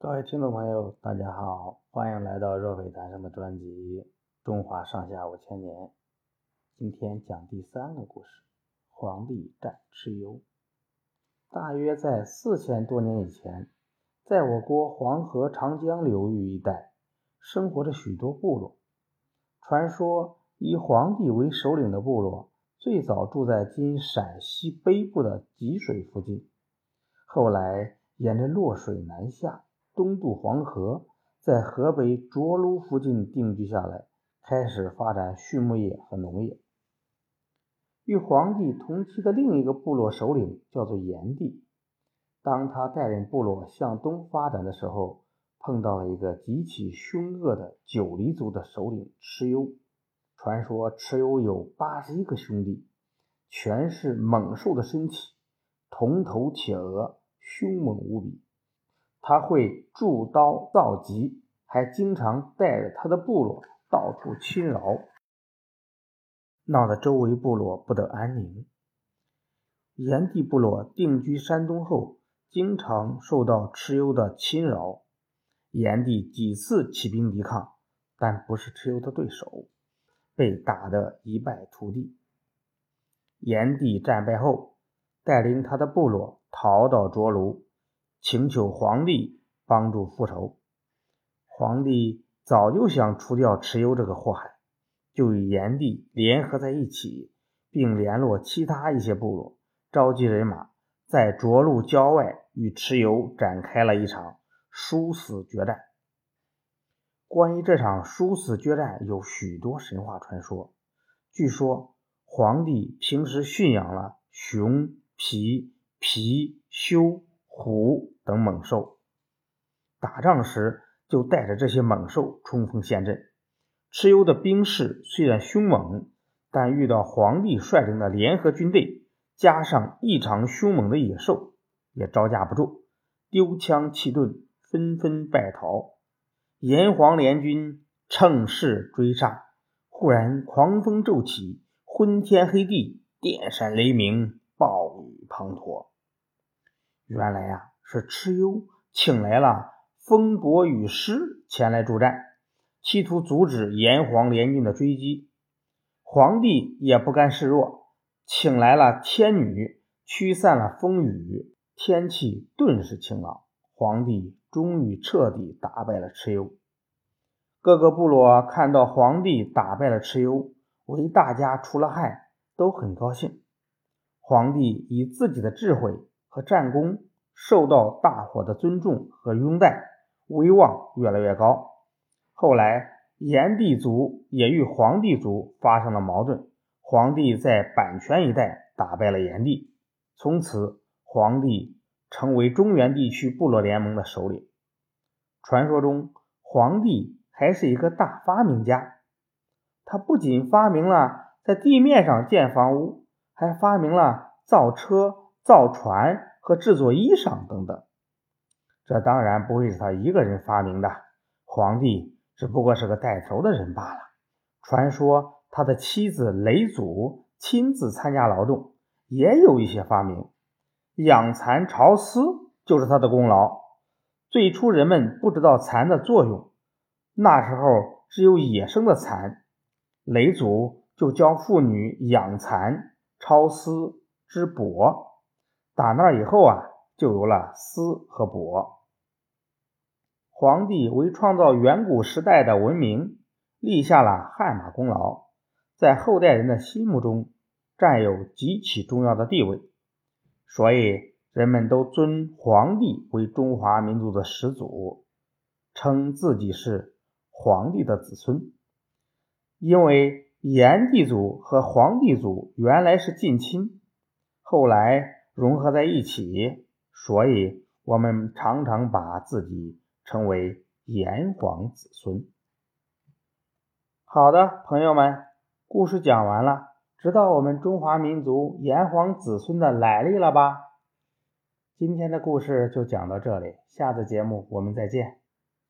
各位听众朋友，大家好，欢迎来到若水谈生的专辑《中华上下五千年》。今天讲第三个故事：黄帝战蚩尤。大约在四千多年以前，在我国黄河、长江流域一带，生活着许多部落。传说以黄帝为首领的部落，最早住在今陕西北部的吉水附近，后来沿着洛水南下。东渡黄河，在河北涿鹿附近定居下来，开始发展畜牧业和农业。与黄帝同期的另一个部落首领叫做炎帝。当他带领部落向东发展的时候，碰到了一个极其凶恶的九黎族的首领蚩尤。传说蚩尤有八十一个兄弟，全是猛兽的身体，铜头铁额，凶猛无比。他会铸刀造戟，还经常带着他的部落到处侵扰，闹得周围部落不得安宁。炎帝部落定居山东后，经常受到蚩尤的侵扰。炎帝几次起兵抵抗，但不是蚩尤的对手，被打得一败涂地。炎帝战败后，带领他的部落逃到涿鹿。请求皇帝帮助复仇。皇帝早就想除掉蚩尤这个祸害，就与炎帝联合在一起，并联络其他一些部落，召集人马，在涿鹿郊外与蚩尤展开了一场殊死决战。关于这场殊死决战，有许多神话传说。据说，皇帝平时驯养了熊、皮、貔、貅。虎等猛兽，打仗时就带着这些猛兽冲锋陷阵。蚩尤的兵士虽然凶猛，但遇到皇帝率领的联合军队，加上异常凶猛的野兽，也招架不住，丢枪弃盾，纷纷败逃。炎黄联军乘势追杀，忽然狂风骤起，昏天黑地，电闪雷鸣，暴雨滂沱。原来呀，是蚩尤请来了风伯雨师前来助战，企图阻止炎黄联军的追击。皇帝也不甘示弱，请来了天女驱散了风雨，天气顿时晴朗。皇帝终于彻底打败了蚩尤。各个部落看到皇帝打败了蚩尤，为大家除了害，都很高兴。皇帝以自己的智慧。和战功受到大伙的尊重和拥戴，威望越来越高。后来，炎帝族也与黄帝族发生了矛盾，黄帝在阪泉一带打败了炎帝，从此黄帝成为中原地区部落联盟的首领。传说中，黄帝还是一个大发明家，他不仅发明了在地面上建房屋，还发明了造车。造船和制作衣裳等等，这当然不会是他一个人发明的。皇帝只不过是个带头的人罢了。传说他的妻子雷祖亲自参加劳动，也有一些发明。养蚕巢丝就是他的功劳。最初人们不知道蚕的作用，那时候只有野生的蚕，雷祖就教妇女养蚕、抄丝、织帛。打那以后啊，就有了丝和帛。皇帝为创造远古时代的文明立下了汗马功劳，在后代人的心目中占有极其重要的地位，所以人们都尊皇帝为中华民族的始祖，称自己是皇帝的子孙。因为炎帝族和黄帝族原来是近亲，后来。融合在一起，所以我们常常把自己称为炎黄子孙。好的，朋友们，故事讲完了，知道我们中华民族炎黄子孙的来历了吧？今天的故事就讲到这里，下次节目我们再见。